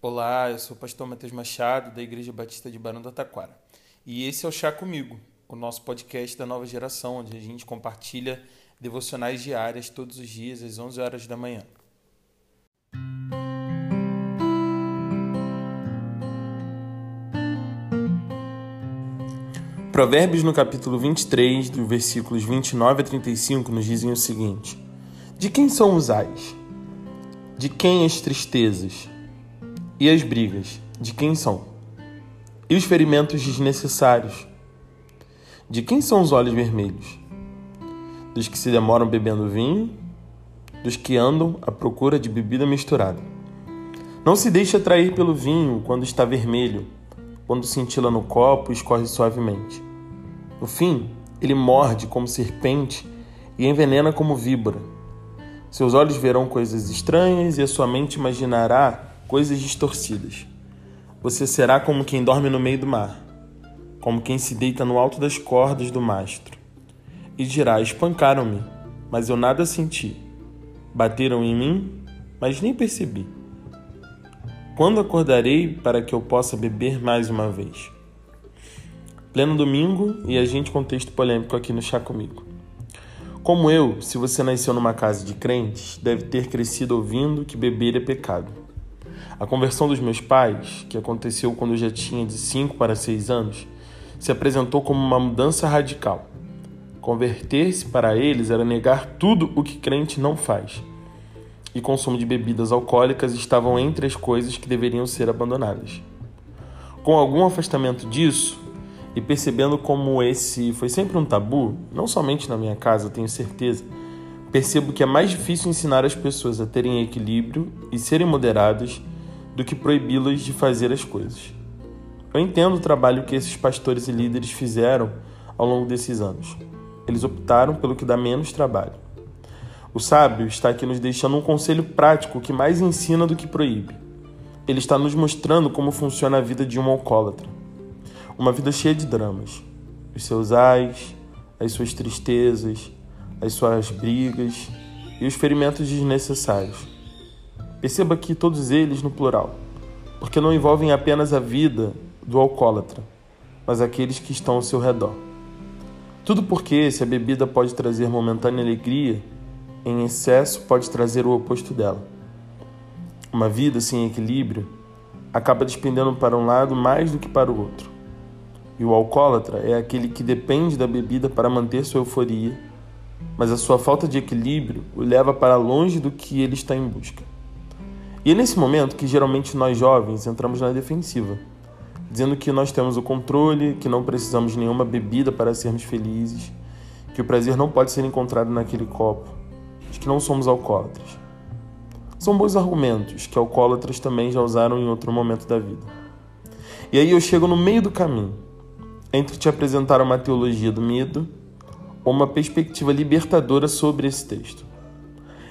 Olá, eu sou o pastor Matheus Machado, da Igreja Batista de Barão do Taquara. E esse é o Chá Comigo, o nosso podcast da nova geração, onde a gente compartilha devocionais diárias todos os dias às 11 horas da manhã. Provérbios no capítulo 23, dos versículos 29 a 35, nos dizem o seguinte: De quem são os ais? De quem as tristezas? E as brigas? De quem são? E os ferimentos desnecessários? De quem são os olhos vermelhos? Dos que se demoram bebendo vinho? Dos que andam à procura de bebida misturada? Não se deixe atrair pelo vinho quando está vermelho, quando cintila no copo e escorre suavemente. No fim, ele morde como serpente e envenena como víbora. Seus olhos verão coisas estranhas e a sua mente imaginará coisas distorcidas. Você será como quem dorme no meio do mar, como quem se deita no alto das cordas do mastro. E dirá: Espancaram-me, mas eu nada senti. Bateram em mim, mas nem percebi. Quando acordarei para que eu possa beber mais uma vez? Pleno domingo e a gente com texto polêmico aqui no Chá Comigo. Como eu, se você nasceu numa casa de crentes, deve ter crescido ouvindo que beber é pecado. A conversão dos meus pais, que aconteceu quando eu já tinha de 5 para 6 anos, se apresentou como uma mudança radical. Converter-se para eles era negar tudo o que crente não faz. E consumo de bebidas alcoólicas estavam entre as coisas que deveriam ser abandonadas. Com algum afastamento disso, e percebendo como esse foi sempre um tabu, não somente na minha casa, tenho certeza, percebo que é mais difícil ensinar as pessoas a terem equilíbrio e serem moderadas do que proibi-las de fazer as coisas. Eu entendo o trabalho que esses pastores e líderes fizeram ao longo desses anos. Eles optaram pelo que dá menos trabalho. O sábio está aqui nos deixando um conselho prático que mais ensina do que proíbe. Ele está nos mostrando como funciona a vida de um alcoólatra. Uma vida cheia de dramas. Os seus ais, as suas tristezas, as suas brigas e os ferimentos desnecessários. Perceba aqui todos eles no plural, porque não envolvem apenas a vida do alcoólatra, mas aqueles que estão ao seu redor. Tudo porque, se a bebida pode trazer momentânea alegria, em excesso pode trazer o oposto dela. Uma vida sem equilíbrio acaba despendendo para um lado mais do que para o outro. E o alcoólatra é aquele que depende da bebida para manter sua euforia, mas a sua falta de equilíbrio o leva para longe do que ele está em busca. E é nesse momento que geralmente nós jovens entramos na defensiva, dizendo que nós temos o controle, que não precisamos de nenhuma bebida para sermos felizes, que o prazer não pode ser encontrado naquele copo, de que não somos alcoólatras. São bons argumentos que alcoólatras também já usaram em outro momento da vida. E aí eu chego no meio do caminho entre te apresentar uma teologia do medo ou uma perspectiva libertadora sobre esse texto.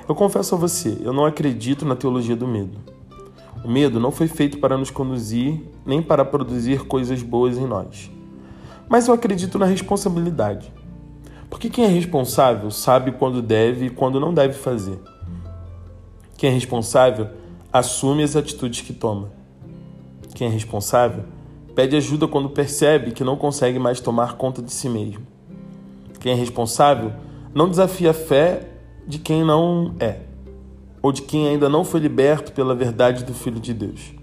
Eu confesso a você, eu não acredito na teologia do medo. O medo não foi feito para nos conduzir nem para produzir coisas boas em nós. Mas eu acredito na responsabilidade. Porque quem é responsável sabe quando deve e quando não deve fazer. Quem é responsável assume as atitudes que toma. Quem é responsável Pede ajuda quando percebe que não consegue mais tomar conta de si mesmo. Quem é responsável não desafia a fé de quem não é, ou de quem ainda não foi liberto pela verdade do Filho de Deus.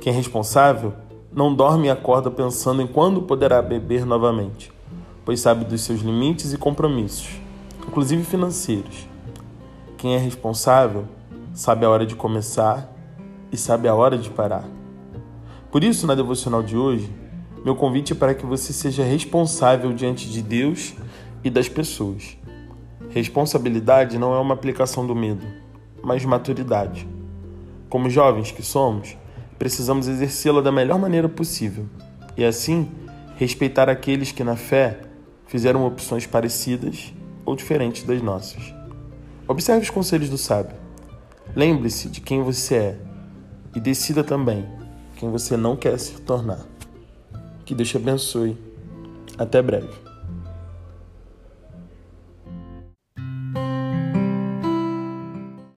Quem é responsável não dorme e acorda pensando em quando poderá beber novamente, pois sabe dos seus limites e compromissos, inclusive financeiros. Quem é responsável sabe a hora de começar e sabe a hora de parar. Por isso, na devocional de hoje, meu convite é para que você seja responsável diante de Deus e das pessoas. Responsabilidade não é uma aplicação do medo, mas maturidade. Como jovens que somos, precisamos exercê-la da melhor maneira possível e, assim, respeitar aqueles que, na fé, fizeram opções parecidas ou diferentes das nossas. Observe os conselhos do sábio. Lembre-se de quem você é e decida também quem você não quer se tornar. Que Deus te abençoe. Até breve.